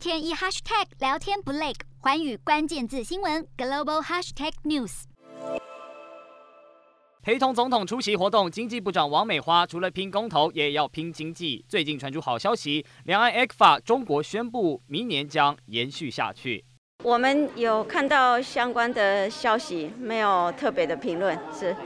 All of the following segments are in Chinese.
天一 hashtag 聊天不累，环宇关键字新闻 global hashtag news。陪同总统出席活动，经济部长王美花除了拼公投，也要拼经济。最近传出好消息，两岸 ECFA 中国宣布明年将延续下去。我们有看到相关的消息，没有特别的评论。是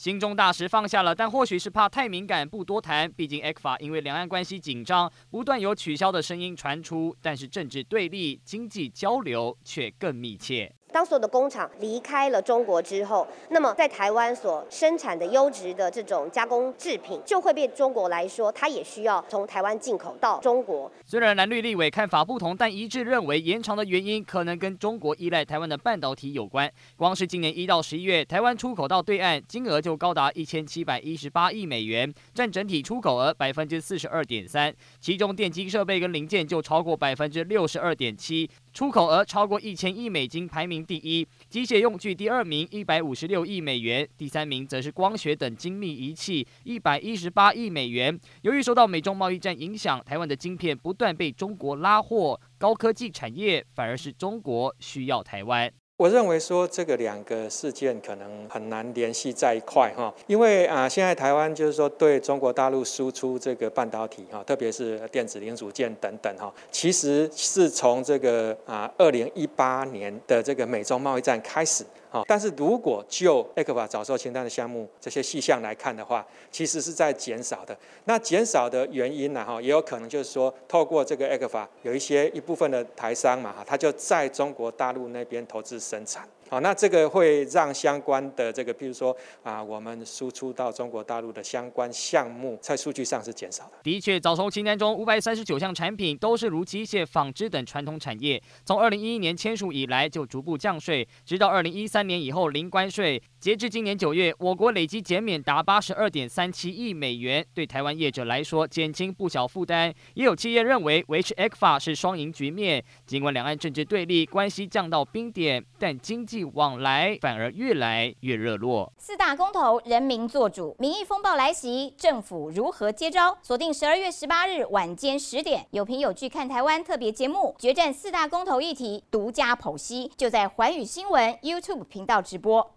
心中大石放下了，但或许是怕太敏感，不多谈。毕竟 ECFA 因为两岸关系紧张，不断有取消的声音传出，但是政治对立、经济交流却更密切。当所有的工厂离开了中国之后，那么在台湾所生产的优质的这种加工制品，就会被中国来说，它也需要从台湾进口到中国。虽然蓝绿立委看法不同，但一致认为延长的原因可能跟中国依赖台湾的半导体有关。光是今年一到十一月，台湾出口到对岸金额就高达一千七百一十八亿美元，占整体出口额百分之四十二点三，其中电机设备跟零件就超过百分之六十二点七。出口额超过一千亿美金，排名第一；机械用具第二名，一百五十六亿美元；第三名则是光学等精密仪器，一百一十八亿美元。由于受到美中贸易战影响，台湾的晶片不断被中国拉货，高科技产业反而是中国需要台湾。我认为说这个两个事件可能很难联系在一块哈，因为啊，现在台湾就是说对中国大陆输出这个半导体哈，特别是电子零组件等等哈，其实是从这个啊二零一八年的这个美中贸易战开始。好，但是如果就 ECFA 早收清单的项目这些细项来看的话，其实是在减少的。那减少的原因呢？哈，也有可能就是说，透过这个 ECFA，有一些一部分的台商嘛，哈，他就在中国大陆那边投资生产。好，那这个会让相关的这个，譬如说啊，我们输出到中国大陆的相关项目，在数据上是减少的。的确，早从清单中五百三十九项产品都是如机械、纺织等传统产业，从二零一一年签署以来就逐步降税，直到二零一三年以后零关税。截至今年九月，我国累计减免达八十二点三七亿美元，对台湾业者来说减轻不小负担。也有企业认为维持 ECFA 是双赢局面，尽管两岸政治对立，关系降到冰点，但经济往来反而越来越热络。四大公投，人民做主，民意风暴来袭，政府如何接招？锁定十二月十八日晚间十点，有凭有据看台湾特别节目，决战四大公投议题，独家剖析，就在环宇新闻 YouTube 频道直播。